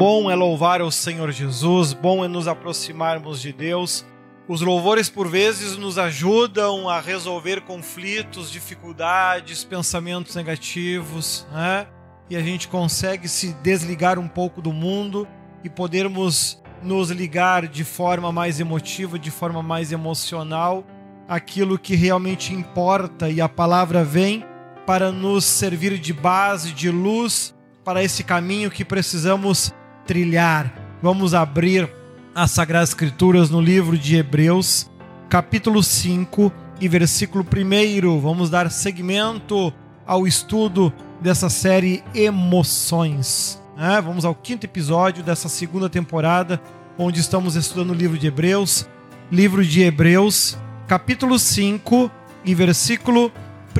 Bom é louvar o Senhor Jesus, bom é nos aproximarmos de Deus. Os louvores, por vezes, nos ajudam a resolver conflitos, dificuldades, pensamentos negativos, né? E a gente consegue se desligar um pouco do mundo e podermos nos ligar de forma mais emotiva, de forma mais emocional, aquilo que realmente importa e a palavra vem para nos servir de base, de luz para esse caminho que precisamos trilhar. Vamos abrir as Sagradas Escrituras no livro de Hebreus, capítulo 5 e versículo 1. Vamos dar seguimento ao estudo dessa série Emoções. É, vamos ao quinto episódio dessa segunda temporada, onde estamos estudando o livro de Hebreus. Livro de Hebreus, capítulo 5 e versículo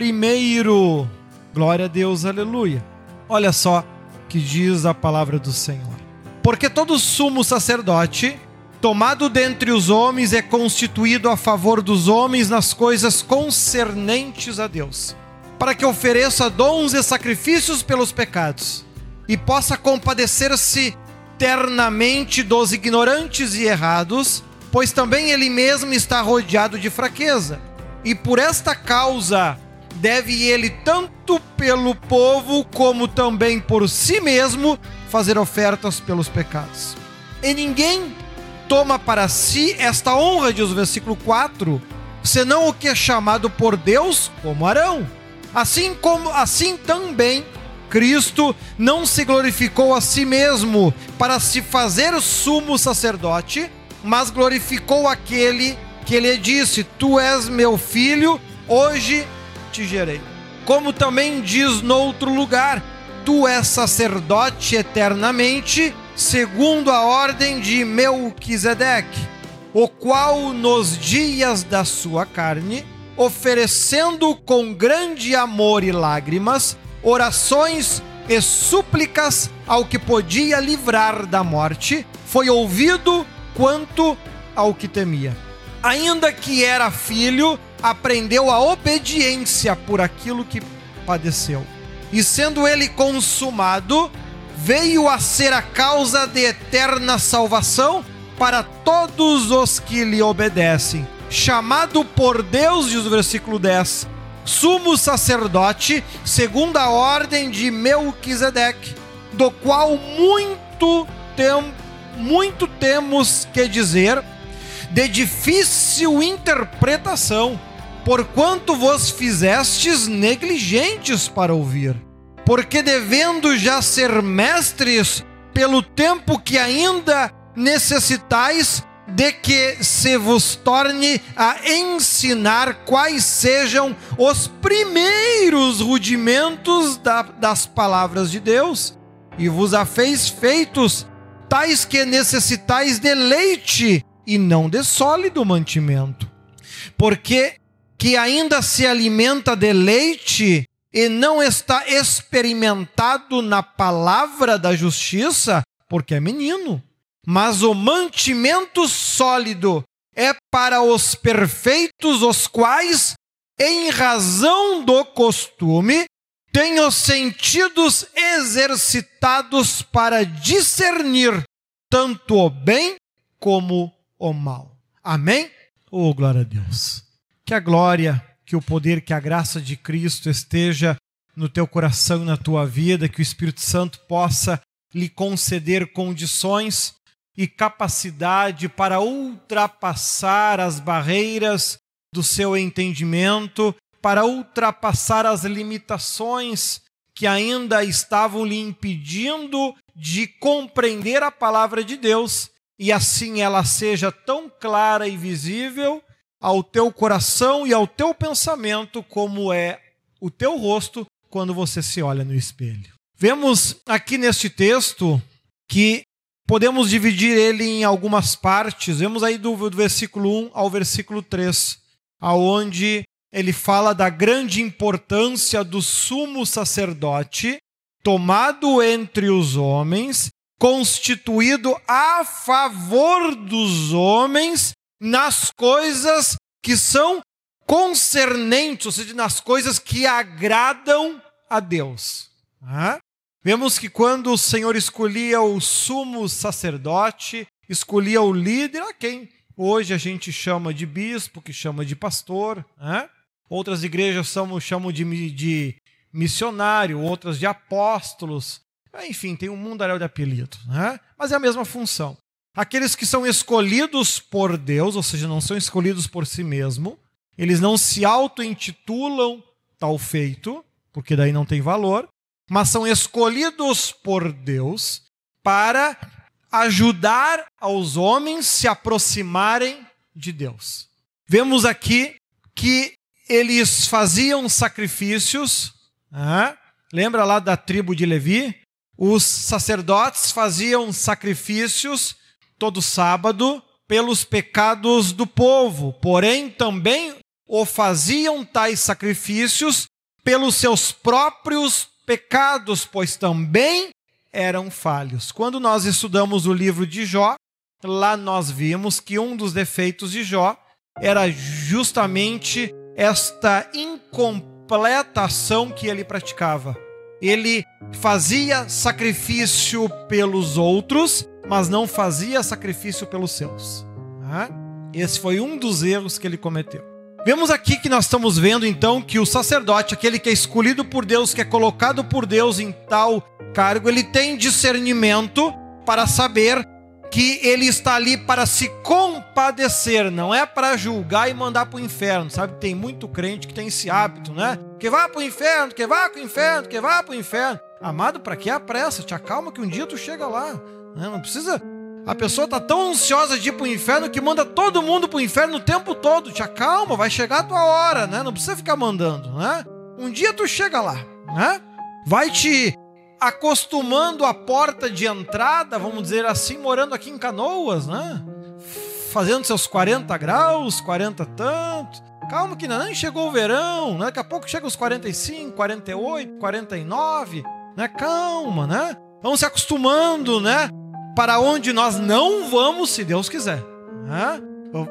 1. Glória a Deus, aleluia. Olha só que diz a palavra do Senhor. Porque todo sumo sacerdote, tomado dentre os homens, é constituído a favor dos homens nas coisas concernentes a Deus, para que ofereça dons e sacrifícios pelos pecados, e possa compadecer-se ternamente dos ignorantes e errados, pois também ele mesmo está rodeado de fraqueza. E por esta causa deve ele, tanto pelo povo como também por si mesmo, fazer ofertas pelos pecados. E ninguém toma para si esta honra, diz o versículo 4, senão o que é chamado por Deus como Arão. Assim como assim também Cristo não se glorificou a si mesmo para se fazer sumo sacerdote, mas glorificou aquele que lhe disse: Tu és meu filho, hoje te gerei. Como também diz noutro lugar: Tu és sacerdote eternamente, segundo a ordem de Melquisedeque, o qual nos dias da sua carne, oferecendo com grande amor e lágrimas, orações e súplicas ao que podia livrar da morte, foi ouvido quanto ao que temia. Ainda que era filho, aprendeu a obediência por aquilo que padeceu. E sendo ele consumado, veio a ser a causa de eterna salvação para todos os que lhe obedecem. Chamado por Deus, diz o versículo 10, sumo sacerdote, segundo a ordem de Melquisedeque, do qual muito, tem, muito temos que dizer, de difícil interpretação porquanto vos fizestes negligentes para ouvir. Porque devendo já ser mestres, pelo tempo que ainda necessitais, de que se vos torne a ensinar quais sejam os primeiros rudimentos da, das palavras de Deus, e vos a fez feitos tais que necessitais de leite e não de sólido mantimento. Porque que ainda se alimenta de leite e não está experimentado na palavra da justiça, porque é menino. Mas o mantimento sólido é para os perfeitos, os quais, em razão do costume, têm os sentidos exercitados para discernir tanto o bem como o mal. Amém? Oh, glória a Deus. Que a glória, que o poder, que a graça de Cristo esteja no teu coração e na tua vida, que o Espírito Santo possa lhe conceder condições e capacidade para ultrapassar as barreiras do seu entendimento, para ultrapassar as limitações que ainda estavam lhe impedindo de compreender a palavra de Deus e assim ela seja tão clara e visível ao teu coração e ao teu pensamento como é o teu rosto quando você se olha no espelho. Vemos aqui neste texto que podemos dividir ele em algumas partes. Vemos aí do, do versículo 1 ao versículo 3, aonde ele fala da grande importância do sumo sacerdote tomado entre os homens, constituído a favor dos homens nas coisas que são concernentes, ou seja, nas coisas que agradam a Deus. Vemos que quando o Senhor escolhia o sumo sacerdote, escolhia o líder, a quem hoje a gente chama de bispo, que chama de pastor, outras igrejas chamam, chamam de, de missionário, outras de apóstolos, enfim, tem um mundaréu de apelidos, né? mas é a mesma função. Aqueles que são escolhidos por Deus, ou seja, não são escolhidos por si mesmo, eles não se auto-intitulam tal feito, porque daí não tem valor, mas são escolhidos por Deus para ajudar aos homens se aproximarem de Deus. Vemos aqui que eles faziam sacrifícios, né? lembra lá da tribo de Levi? Os sacerdotes faziam sacrifícios todo sábado pelos pecados do povo, porém também o faziam tais sacrifícios pelos seus próprios pecados, pois também eram falhos. Quando nós estudamos o livro de Jó, lá nós vimos que um dos defeitos de Jó era justamente esta incompleta ação que ele praticava. Ele fazia sacrifício pelos outros, mas não fazia sacrifício pelos seus. Esse foi um dos erros que ele cometeu. Vemos aqui que nós estamos vendo então que o sacerdote, aquele que é escolhido por Deus, que é colocado por Deus em tal cargo, ele tem discernimento para saber que ele está ali para se compadecer, não é para julgar e mandar para o inferno. Sabe, tem muito crente que tem esse hábito, né? Que vá para o inferno, que vá para o inferno, que vá para o inferno. Amado, para que a pressa? Te acalma que um dia tu chega lá. Não precisa. A pessoa tá tão ansiosa de ir para o inferno que manda todo mundo para o inferno o tempo todo. Te acalma, vai chegar a tua hora, né? Não precisa ficar mandando, né? Um dia tu chega lá, né? Vai te acostumando a porta de entrada, vamos dizer assim, morando aqui em Canoas, né? Fazendo seus 40 graus, 40 tanto. Calma que nem chegou o verão, né? Daqui a pouco chega os 45, 48, 49, né? Calma, né? Vamos se acostumando, né? Para onde nós não vamos, se Deus quiser. Né?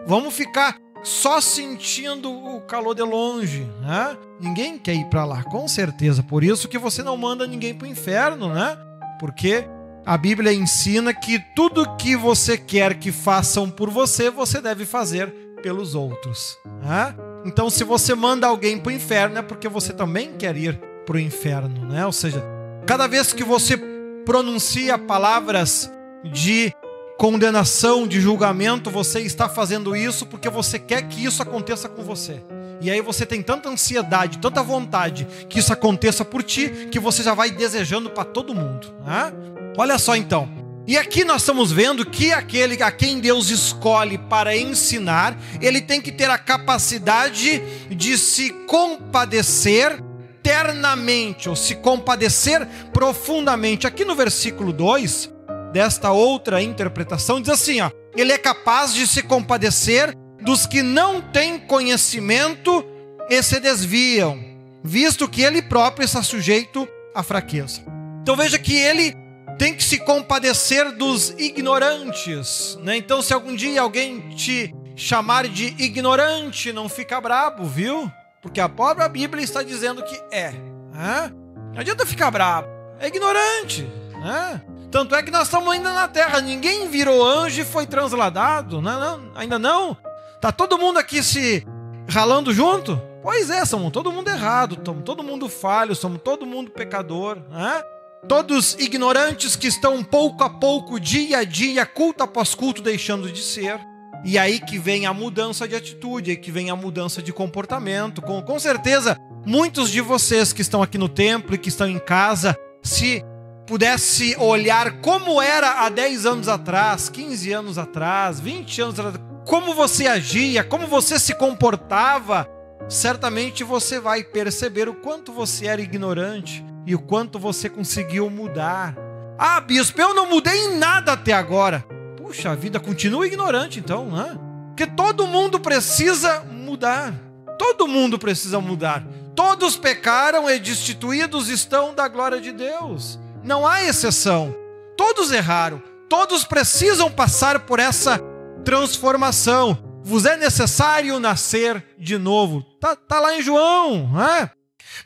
Vamos ficar só sentindo o calor de longe, né? Ninguém quer ir para lá, com certeza. Por isso que você não manda ninguém para o inferno, né? Porque a Bíblia ensina que tudo que você quer que façam por você, você deve fazer pelos outros. Né? Então, se você manda alguém para o inferno, é porque você também quer ir para o inferno, né? Ou seja, cada vez que você pronuncia palavras de condenação, de julgamento, você está fazendo isso porque você quer que isso aconteça com você. E aí você tem tanta ansiedade, tanta vontade que isso aconteça por ti, que você já vai desejando para todo mundo. Né? Olha só então. E aqui nós estamos vendo que aquele a quem Deus escolhe para ensinar, ele tem que ter a capacidade de se compadecer ternamente, ou se compadecer profundamente. Aqui no versículo 2, desta outra interpretação, diz assim: ó, ele é capaz de se compadecer dos que não têm conhecimento e se desviam, visto que ele próprio está sujeito à fraqueza. Então veja que ele tem que se compadecer dos ignorantes. Né? Então, se algum dia alguém te chamar de ignorante, não fica brabo, viu? Porque a própria Bíblia está dizendo que é. Né? Não adianta ficar brabo, é ignorante. Né? Tanto é que nós estamos ainda na terra, ninguém virou anjo e foi transladado, não, não, ainda não. Tá todo mundo aqui se ralando junto? Pois é, somos todo mundo errado, somos todo mundo falho, somos todo mundo pecador, né? Todos ignorantes que estão pouco a pouco, dia a dia, culto após culto, deixando de ser. E aí que vem a mudança de atitude, aí que vem a mudança de comportamento. Com, com certeza, muitos de vocês que estão aqui no templo e que estão em casa, se pudesse olhar como era há 10 anos atrás, 15 anos atrás, 20 anos atrás, como você agia, como você se comportava, certamente você vai perceber o quanto você era ignorante e o quanto você conseguiu mudar. Ah, bispo, eu não mudei em nada até agora. Puxa, a vida continua ignorante então, né? Porque todo mundo precisa mudar. Todo mundo precisa mudar. Todos pecaram e destituídos estão da glória de Deus. Não há exceção. Todos erraram. Todos precisam passar por essa transformação. Vos é necessário nascer de novo. Tá, tá lá em João, né?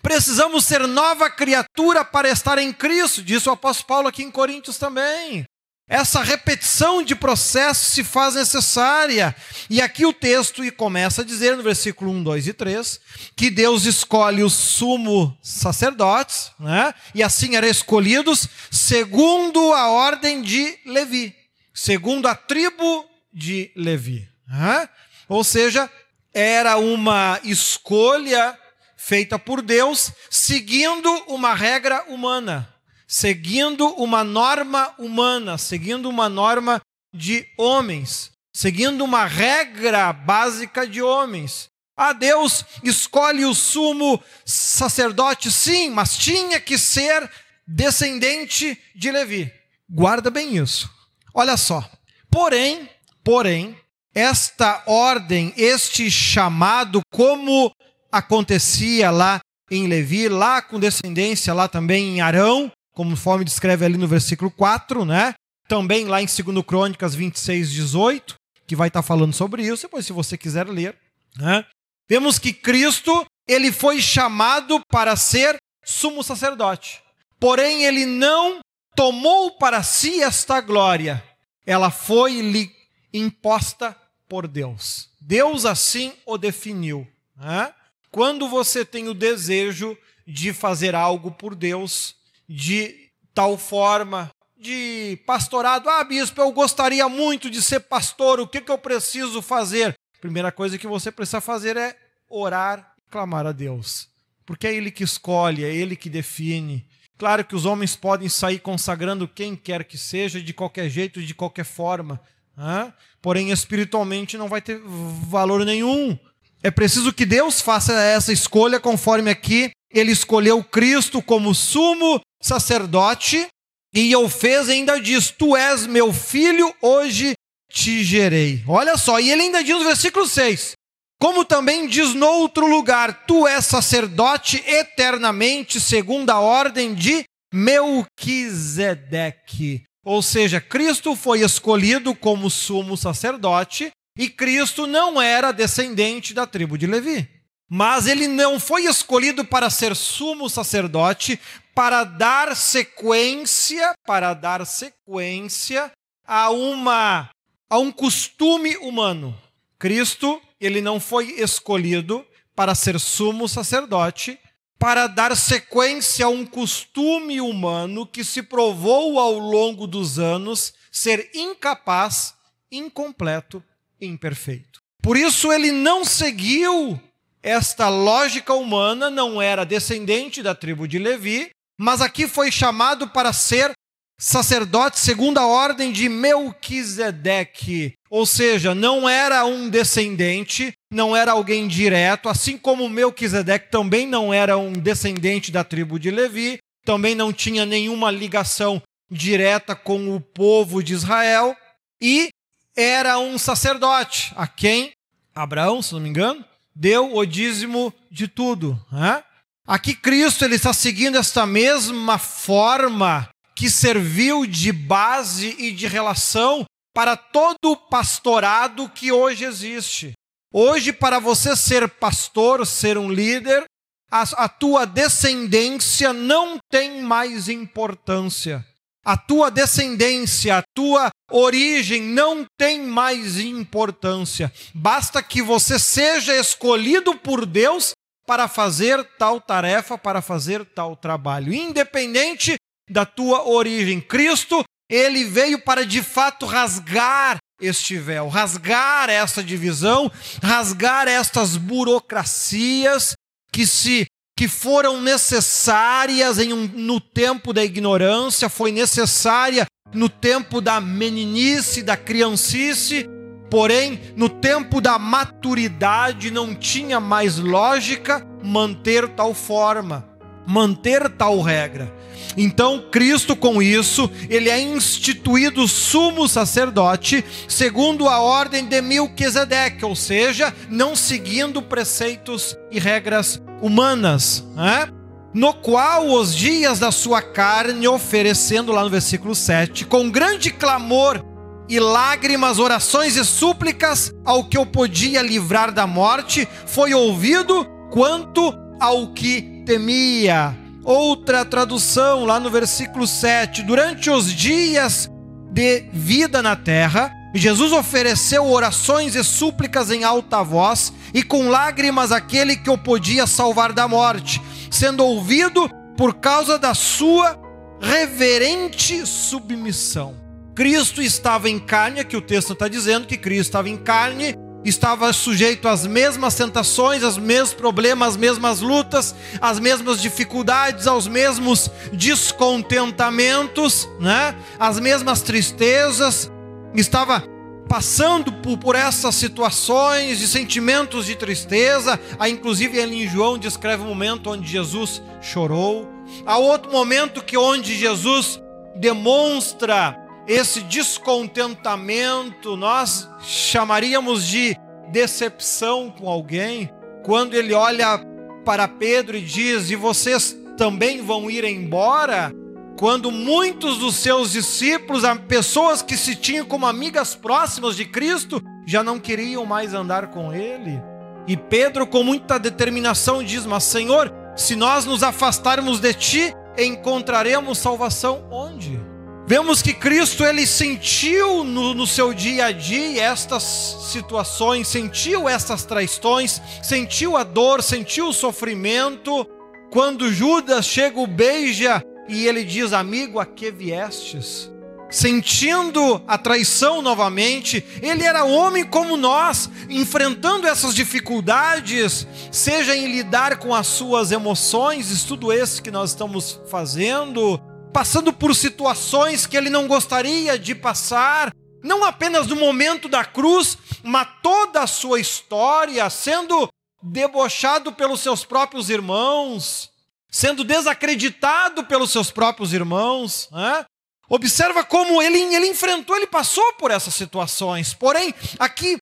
Precisamos ser nova criatura para estar em Cristo, disse o apóstolo Paulo aqui em Coríntios também. Essa repetição de processo se faz necessária. E aqui o texto começa a dizer, no versículo 1, 2 e 3, que Deus escolhe os sumo sacerdotes, né? e assim eram escolhidos segundo a ordem de Levi, segundo a tribo de Levi. Né? Ou seja, era uma escolha feita por Deus seguindo uma regra humana seguindo uma norma humana, seguindo uma norma de homens, seguindo uma regra básica de homens. Ah, Deus escolhe o sumo sacerdote, sim, mas tinha que ser descendente de Levi. Guarda bem isso. Olha só. Porém, porém, esta ordem, este chamado, como acontecia lá em Levi, lá com descendência, lá também em Arão, conforme descreve ali no versículo 4, né? Também lá em 2 Crônicas 26, 18, que vai estar falando sobre isso, depois se você quiser ler. Né? Vemos que Cristo, ele foi chamado para ser sumo sacerdote. Porém, ele não tomou para si esta glória. Ela foi lhe imposta por Deus. Deus assim o definiu. Né? Quando você tem o desejo de fazer algo por Deus, de tal forma de pastorado. Ah, bispo, eu gostaria muito de ser pastor, o que, que eu preciso fazer? Primeira coisa que você precisa fazer é orar e clamar a Deus, porque é Ele que escolhe, é Ele que define. Claro que os homens podem sair consagrando quem quer que seja, de qualquer jeito, de qualquer forma, né? porém espiritualmente não vai ter valor nenhum. É preciso que Deus faça essa escolha conforme aqui ele escolheu Cristo como sumo sacerdote e fez ainda diz: Tu és meu filho, hoje te gerei. Olha só, e ele ainda diz no versículo 6: Como também diz no outro lugar: Tu és sacerdote eternamente, segundo a ordem de Melquisedeque. Ou seja, Cristo foi escolhido como sumo sacerdote e Cristo não era descendente da tribo de Levi. Mas ele não foi escolhido para ser sumo sacerdote, para dar sequência, para dar sequência a uma a um costume humano. Cristo, ele não foi escolhido para ser sumo sacerdote, para dar sequência a um costume humano que se provou ao longo dos anos ser incapaz, incompleto imperfeito. Por isso ele não seguiu esta lógica humana, não era descendente da tribo de Levi, mas aqui foi chamado para ser sacerdote segundo a ordem de Melquisedeque. Ou seja, não era um descendente, não era alguém direto, assim como Melquisedeque também não era um descendente da tribo de Levi, também não tinha nenhuma ligação direta com o povo de Israel, e era um sacerdote, a quem Abraão, se não me engano, deu o dízimo de tudo. Né? Aqui Cristo ele está seguindo esta mesma forma que serviu de base e de relação para todo o pastorado que hoje existe. Hoje, para você ser pastor, ser um líder, a, a tua descendência não tem mais importância. A tua descendência, a tua origem não tem mais importância. Basta que você seja escolhido por Deus para fazer tal tarefa, para fazer tal trabalho, independente da tua origem. Cristo, ele veio para de fato rasgar este véu, rasgar essa divisão, rasgar estas burocracias que se que foram necessárias em um, no tempo da ignorância, foi necessária no tempo da meninice, da criancice, porém, no tempo da maturidade não tinha mais lógica manter tal forma, manter tal regra. Então, Cristo, com isso, ele é instituído sumo sacerdote, segundo a ordem de Melquisedeque, ou seja, não seguindo preceitos e regras humanas, né? no qual os dias da sua carne, oferecendo lá no versículo 7, com grande clamor e lágrimas, orações e súplicas ao que eu podia livrar da morte, foi ouvido quanto ao que temia. Outra tradução, lá no versículo 7, durante os dias de vida na terra, Jesus ofereceu orações e súplicas em alta voz e com lágrimas aquele que o podia salvar da morte, sendo ouvido por causa da sua reverente submissão. Cristo estava em carne, aqui o texto está dizendo que Cristo estava em carne, estava sujeito às mesmas tentações, aos mesmos problemas, às mesmas lutas, às mesmas dificuldades, aos mesmos descontentamentos, né? As mesmas tristezas, estava passando por, essas situações de sentimentos de tristeza. Aí, inclusive, ele em João descreve um momento onde Jesus chorou. Há outro momento que onde Jesus demonstra esse descontentamento, nós chamaríamos de decepção com alguém, quando ele olha para Pedro e diz: E vocês também vão ir embora? Quando muitos dos seus discípulos, pessoas que se tinham como amigas próximas de Cristo, já não queriam mais andar com ele. E Pedro, com muita determinação, diz: Mas Senhor, se nós nos afastarmos de ti, encontraremos salvação onde? Vemos que Cristo ele sentiu no, no, seu dia a dia estas situações, sentiu estas traições, sentiu a dor, sentiu o sofrimento. Quando Judas chega, o beija e ele diz: Amigo, a que viestes? Sentindo a traição novamente, ele era homem como nós, enfrentando essas dificuldades, seja em lidar com as suas emoções, estudo esse que nós estamos fazendo, passando por situações que ele não gostaria de passar, não apenas no momento da cruz, mas toda a sua história, sendo debochado pelos seus próprios irmãos, sendo desacreditado pelos seus próprios irmãos. Né? Observa como ele, ele enfrentou, ele passou por essas situações. Porém, aqui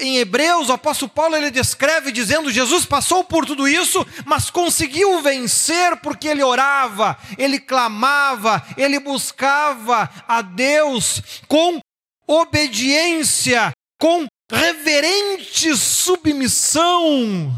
em Hebreus, o apóstolo Paulo ele descreve dizendo: Jesus passou por tudo isso, mas conseguiu vencer porque ele orava, ele clamava, ele buscava a Deus com obediência, com reverente submissão,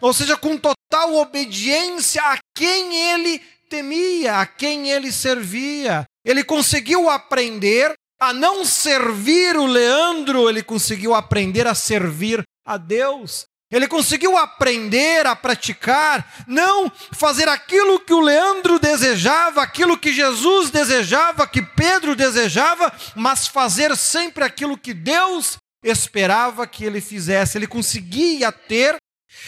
ou seja, com total obediência a quem ele temia, a quem ele servia. Ele conseguiu aprender a não servir o Leandro, ele conseguiu aprender a servir a Deus. Ele conseguiu aprender a praticar, não fazer aquilo que o Leandro desejava, aquilo que Jesus desejava, que Pedro desejava, mas fazer sempre aquilo que Deus esperava que ele fizesse. Ele conseguia ter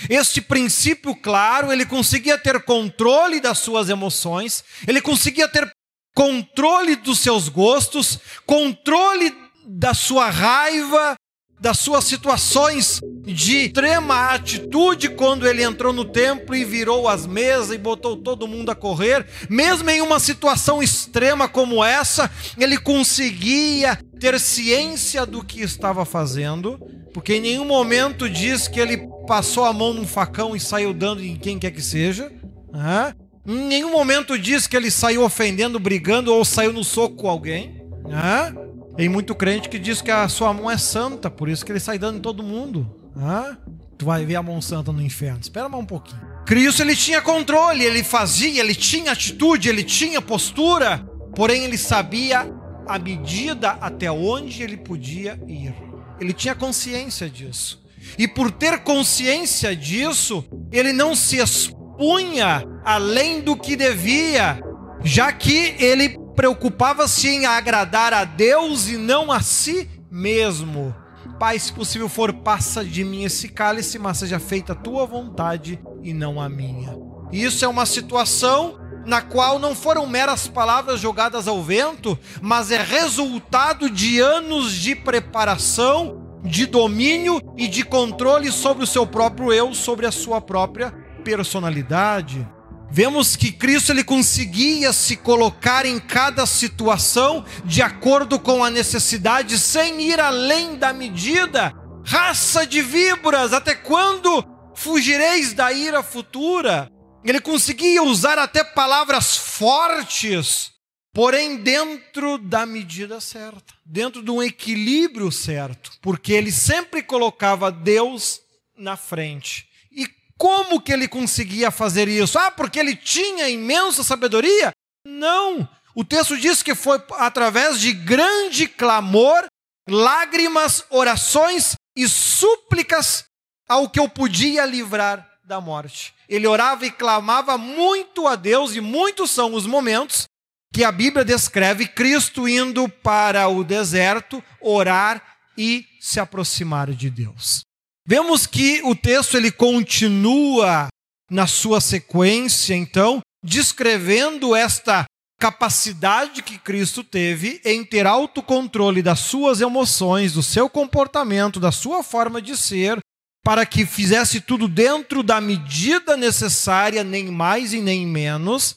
este princípio claro, ele conseguia ter controle das suas emoções, ele conseguia ter controle dos seus gostos, controle da sua raiva, das suas situações de extrema atitude quando ele entrou no templo e virou as mesas e botou todo mundo a correr, mesmo em uma situação extrema como essa, ele conseguia ter ciência do que estava fazendo, porque em nenhum momento diz que ele passou a mão num facão e saiu dando em quem quer que seja. Né? Em nenhum momento diz que ele saiu ofendendo, brigando ou saiu no soco com alguém. Né? Tem muito crente que diz que a sua mão é santa, por isso que ele sai dando em todo mundo. Né? Tu vai ver a mão santa no inferno. Espera mais um pouquinho. Cristo ele tinha controle, ele fazia, ele tinha atitude, ele tinha postura, porém ele sabia a medida até onde ele podia ir. Ele tinha consciência disso. E por ter consciência disso, ele não se expunha além do que devia, já que ele preocupava-se em agradar a Deus e não a si mesmo. Pai, se possível for, passa de mim esse cálice, mas seja feita a tua vontade e não a minha. Isso é uma situação na qual não foram meras palavras jogadas ao vento, mas é resultado de anos de preparação de domínio e de controle sobre o seu próprio eu, sobre a sua própria personalidade. Vemos que Cristo ele conseguia se colocar em cada situação de acordo com a necessidade, sem ir além da medida. Raça de víboras, até quando fugireis da ira futura? Ele conseguia usar até palavras fortes porém dentro da medida certa, dentro de um equilíbrio certo, porque ele sempre colocava Deus na frente. Como que ele conseguia fazer isso? Ah, porque ele tinha imensa sabedoria? Não. O texto diz que foi através de grande clamor, lágrimas, orações e súplicas ao que eu podia livrar da morte. Ele orava e clamava muito a Deus, e muitos são os momentos que a Bíblia descreve Cristo indo para o deserto orar e se aproximar de Deus. Vemos que o texto ele continua na sua sequência, então, descrevendo esta capacidade que Cristo teve em ter autocontrole das suas emoções, do seu comportamento, da sua forma de ser, para que fizesse tudo dentro da medida necessária, nem mais e nem menos.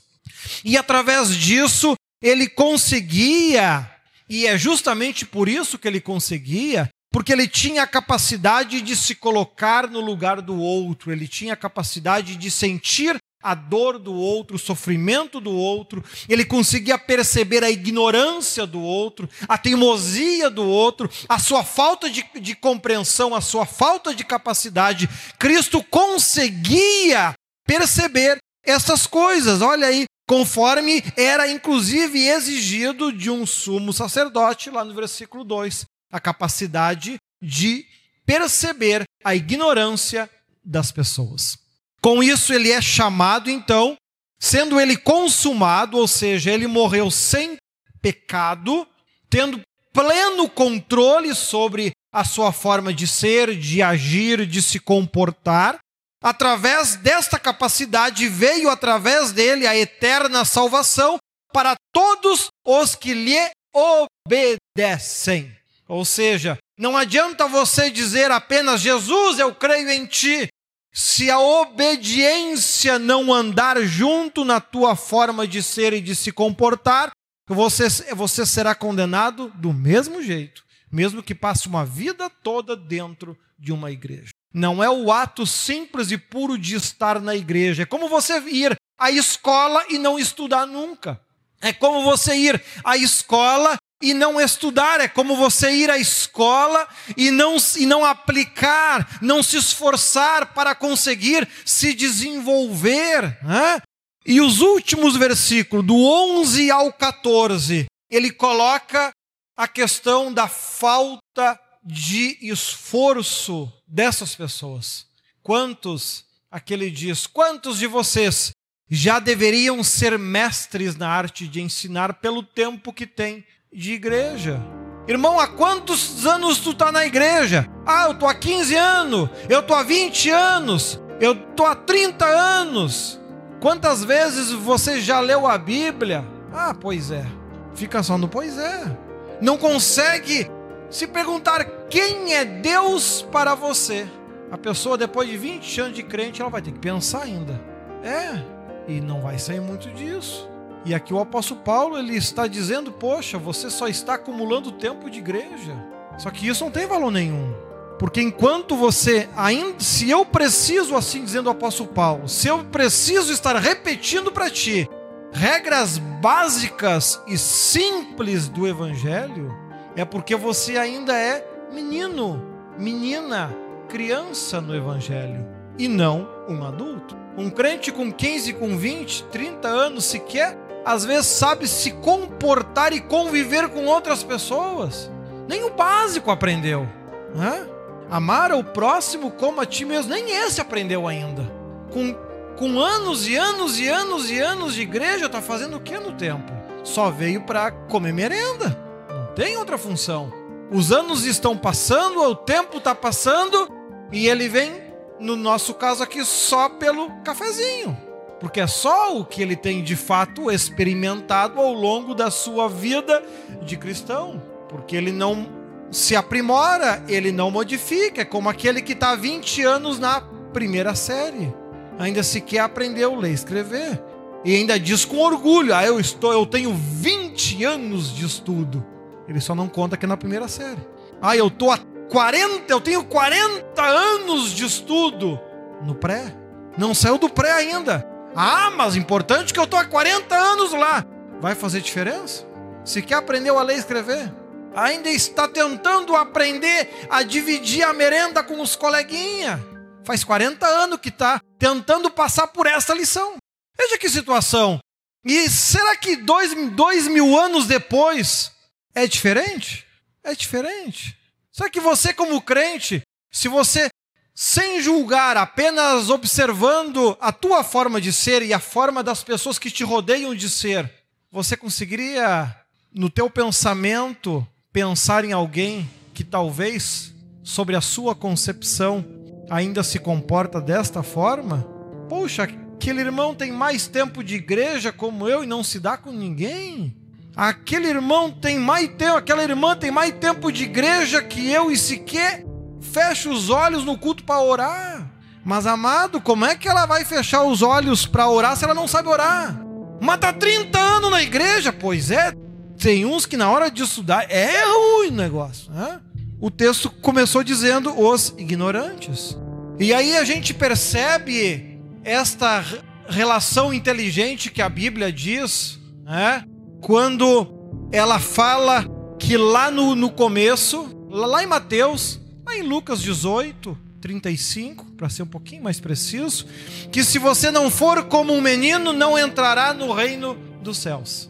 E através disso, ele conseguia, e é justamente por isso que ele conseguia, porque ele tinha a capacidade de se colocar no lugar do outro, ele tinha a capacidade de sentir a dor do outro, o sofrimento do outro, ele conseguia perceber a ignorância do outro, a teimosia do outro, a sua falta de, de compreensão, a sua falta de capacidade. Cristo conseguia perceber essas coisas, olha aí, conforme era inclusive exigido de um sumo sacerdote, lá no versículo 2, a capacidade de perceber a ignorância das pessoas. Com isso, ele é chamado, então, sendo ele consumado, ou seja, ele morreu sem pecado, tendo pleno controle sobre a sua forma de ser, de agir, de se comportar. Através desta capacidade veio através dele a eterna salvação para todos os que lhe obedecem. Ou seja, não adianta você dizer apenas Jesus, eu creio em ti, se a obediência não andar junto na tua forma de ser e de se comportar, você, você será condenado do mesmo jeito, mesmo que passe uma vida toda dentro de uma igreja. Não é o ato simples e puro de estar na igreja. É como você ir à escola e não estudar nunca. É como você ir à escola e não estudar, é como você ir à escola e não, e não aplicar, não se esforçar para conseguir se desenvolver. Né? E os últimos versículos, do 11 ao 14, ele coloca a questão da falta de esforço dessas pessoas. Quantos, aqui ele diz, quantos de vocês já deveriam ser mestres na arte de ensinar pelo tempo que têm? de igreja. Irmão, há quantos anos tu está na igreja? Ah, eu estou há 15 anos, eu estou há 20 anos, eu estou há 30 anos. Quantas vezes você já leu a Bíblia? Ah, pois é. Fica só no pois é. Não consegue se perguntar quem é Deus para você. A pessoa, depois de 20 anos de crente, ela vai ter que pensar ainda. É, e não vai sair muito disso. E aqui o apóstolo Paulo ele está dizendo: Poxa, você só está acumulando tempo de igreja. Só que isso não tem valor nenhum. Porque enquanto você ainda, se eu preciso, assim dizendo o apóstolo Paulo, se eu preciso estar repetindo para ti regras básicas e simples do evangelho, é porque você ainda é menino, menina, criança no evangelho e não um adulto. Um crente com 15, com 20, 30 anos sequer às vezes sabe se comportar e conviver com outras pessoas. Nem o básico aprendeu. Né? Amar o próximo como a ti mesmo, nem esse aprendeu ainda. Com, com anos e anos e anos e anos de igreja, está fazendo o que no tempo? Só veio para comer merenda. Não tem outra função. Os anos estão passando, o tempo está passando e ele vem, no nosso caso aqui, só pelo cafezinho. Porque é só o que ele tem de fato experimentado ao longo da sua vida de cristão, porque ele não se aprimora, ele não modifica, é como aquele que está 20 anos na primeira série, ainda sequer aprendeu a ler e escrever, e ainda diz com orgulho: ah, eu, estou, eu tenho 20 anos de estudo. Ele só não conta que é na primeira série. Ah, eu tô a 40, eu tenho 40 anos de estudo no pré. Não saiu do pré ainda. Ah, mas importante que eu estou há 40 anos lá. Vai fazer diferença? Se quer aprender a ler e escrever? Ainda está tentando aprender a dividir a merenda com os coleguinhas. Faz 40 anos que está tentando passar por essa lição. Veja que situação. E será que dois, dois mil anos depois é diferente? É diferente. Será que você, como crente, se você, sem julgar, apenas observando a tua forma de ser e a forma das pessoas que te rodeiam de ser, você conseguiria, no teu pensamento, pensar em alguém que talvez, sobre a sua concepção, ainda se comporta desta forma? Poxa, aquele irmão tem mais tempo de igreja como eu e não se dá com ninguém? Aquele irmão tem mais tempo, aquela irmã tem mais tempo de igreja que eu e sequer fecha os olhos no culto para orar. Mas amado, como é que ela vai fechar os olhos para orar se ela não sabe orar? Mas tá 30 anos na igreja, pois é. Tem uns que na hora de estudar é ruim o negócio, né? O texto começou dizendo os ignorantes. E aí a gente percebe esta relação inteligente que a Bíblia diz, né? Quando ela fala que lá no, no começo, lá em Mateus, lá em Lucas 18, 35, para ser um pouquinho mais preciso, que se você não for como um menino, não entrará no reino dos céus.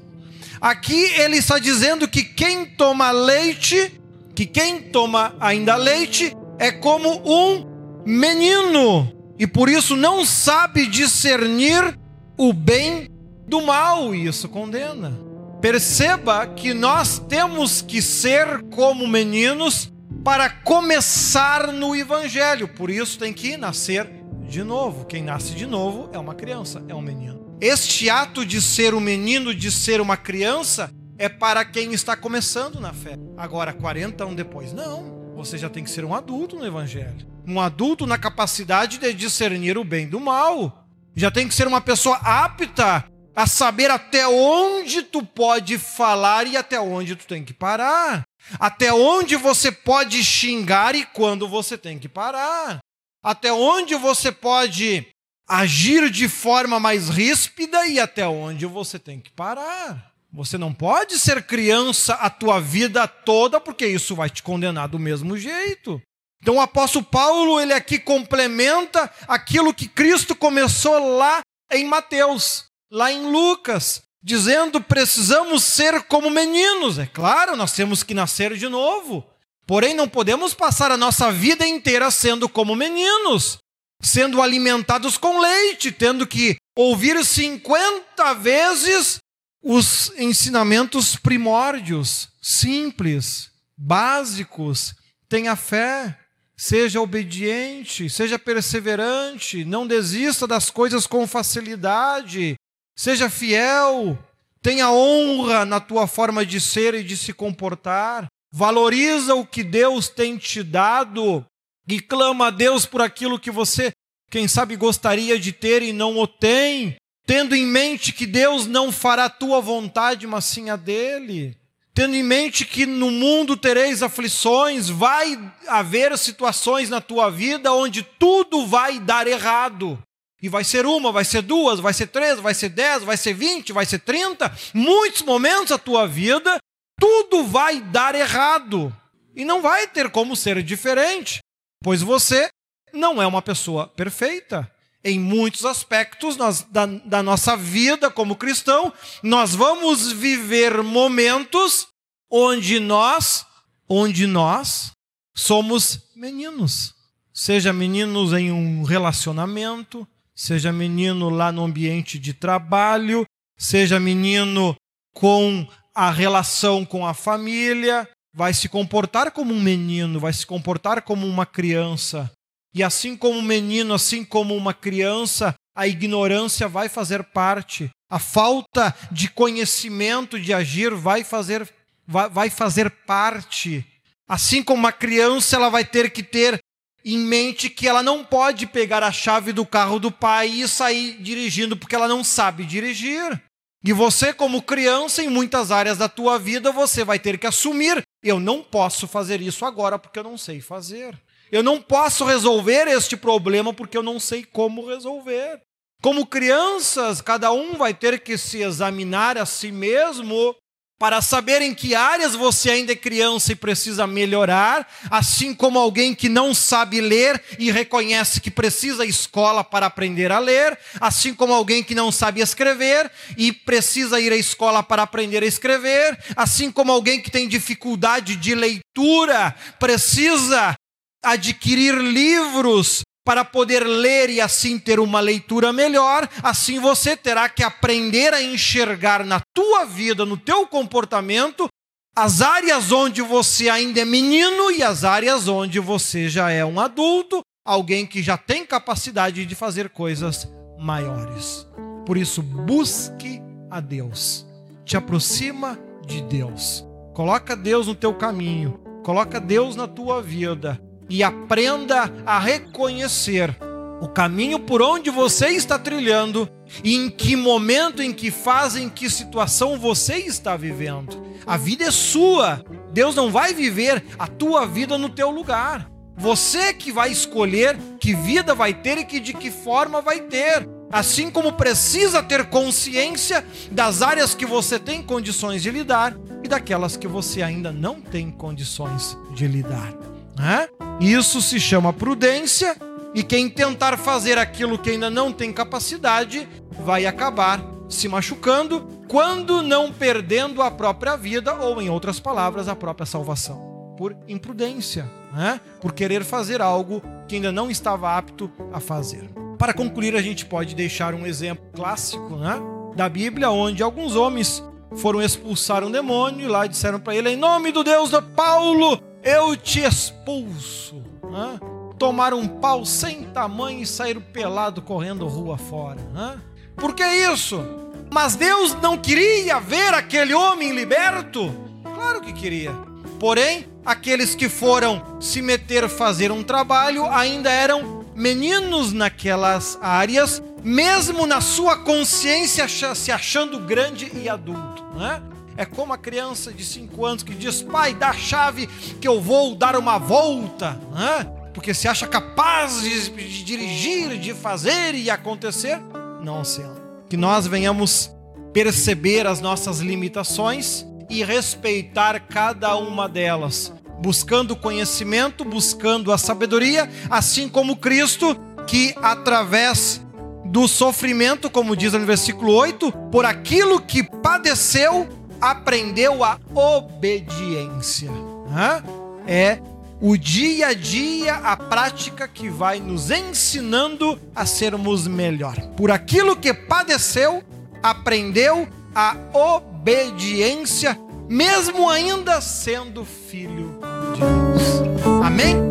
Aqui ele está dizendo que quem toma leite, que quem toma ainda leite, é como um menino e por isso não sabe discernir o bem do mal, e isso condena. Perceba que nós temos que ser como meninos para começar no Evangelho. Por isso tem que nascer de novo. Quem nasce de novo é uma criança, é um menino. Este ato de ser um menino, de ser uma criança, é para quem está começando na fé. Agora, 40 anos depois, não. Você já tem que ser um adulto no Evangelho. Um adulto na capacidade de discernir o bem do mal. Já tem que ser uma pessoa apta a saber até onde tu pode falar e até onde tu tem que parar. Até onde você pode xingar e quando você tem que parar. Até onde você pode agir de forma mais ríspida e até onde você tem que parar. Você não pode ser criança a tua vida toda, porque isso vai te condenar do mesmo jeito. Então o apóstolo Paulo, ele aqui complementa aquilo que Cristo começou lá em Mateus, lá em Lucas dizendo precisamos ser como meninos. É claro, nós temos que nascer de novo. Porém, não podemos passar a nossa vida inteira sendo como meninos, sendo alimentados com leite, tendo que ouvir 50 vezes os ensinamentos primórdios, simples, básicos. Tenha fé, seja obediente, seja perseverante, não desista das coisas com facilidade, Seja fiel, tenha honra na tua forma de ser e de se comportar. Valoriza o que Deus tem te dado e clama a Deus por aquilo que você, quem sabe, gostaria de ter e não o tem, tendo em mente que Deus não fará a tua vontade, mas sim a dele. Tendo em mente que no mundo tereis aflições, vai haver situações na tua vida onde tudo vai dar errado. E vai ser uma, vai ser duas, vai ser três, vai ser dez, vai ser vinte, vai ser trinta. Muitos momentos da tua vida, tudo vai dar errado. E não vai ter como ser diferente, pois você não é uma pessoa perfeita. Em muitos aspectos nós, da, da nossa vida como cristão, nós vamos viver momentos onde nós, onde nós somos meninos. Seja meninos em um relacionamento, seja menino lá no ambiente de trabalho, seja menino com a relação com a família, vai se comportar como um menino, vai se comportar como uma criança. E assim como um menino, assim como uma criança, a ignorância vai fazer parte. A falta de conhecimento de agir vai fazer, vai, vai fazer parte. Assim como uma criança, ela vai ter que ter em mente que ela não pode pegar a chave do carro do pai e sair dirigindo porque ela não sabe dirigir. E você, como criança, em muitas áreas da tua vida, você vai ter que assumir: eu não posso fazer isso agora porque eu não sei fazer. Eu não posso resolver este problema porque eu não sei como resolver. Como crianças, cada um vai ter que se examinar a si mesmo para saber em que áreas você ainda é criança e precisa melhorar, assim como alguém que não sabe ler e reconhece que precisa à escola para aprender a ler, assim como alguém que não sabe escrever e precisa ir à escola para aprender a escrever, assim como alguém que tem dificuldade de leitura precisa adquirir livros para poder ler e assim ter uma leitura melhor, assim você terá que aprender a enxergar na tua vida, no teu comportamento, as áreas onde você ainda é menino e as áreas onde você já é um adulto, alguém que já tem capacidade de fazer coisas maiores. Por isso, busque a Deus. Te aproxima de Deus. Coloca Deus no teu caminho. Coloca Deus na tua vida e aprenda a reconhecer o caminho por onde você está trilhando e em que momento, em que fase, em que situação você está vivendo. A vida é sua. Deus não vai viver a tua vida no teu lugar. Você que vai escolher que vida vai ter e que de que forma vai ter. Assim como precisa ter consciência das áreas que você tem condições de lidar e daquelas que você ainda não tem condições de lidar. Né? Isso se chama prudência, e quem tentar fazer aquilo que ainda não tem capacidade vai acabar se machucando, quando não perdendo a própria vida, ou em outras palavras, a própria salvação, por imprudência, né? por querer fazer algo que ainda não estava apto a fazer. Para concluir, a gente pode deixar um exemplo clássico né? da Bíblia, onde alguns homens foram expulsar um demônio e lá disseram para ele: Em nome do Deus de Paulo, eu te expulso. Hã? Tomaram um pau sem tamanho e saíram pelado correndo rua fora. Hã? Por que isso? Mas Deus não queria ver aquele homem liberto? Claro que queria. Porém, aqueles que foram se meter fazer um trabalho ainda eram meninos naquelas áreas, mesmo na sua consciência se achando grande e adulto. Né? É como a criança de 5 anos que diz: Pai, dá a chave que eu vou dar uma volta, né? porque se acha capaz de, de dirigir, de fazer e acontecer. Não, Senhor. Que nós venhamos perceber as nossas limitações e respeitar cada uma delas, buscando conhecimento, buscando a sabedoria, assim como Cristo, que através do sofrimento, como diz no versículo 8, por aquilo que padeceu, aprendeu a obediência. É o dia a dia, a prática que vai nos ensinando a sermos melhor. Por aquilo que padeceu, aprendeu a obediência, mesmo ainda sendo filho de Deus. Amém?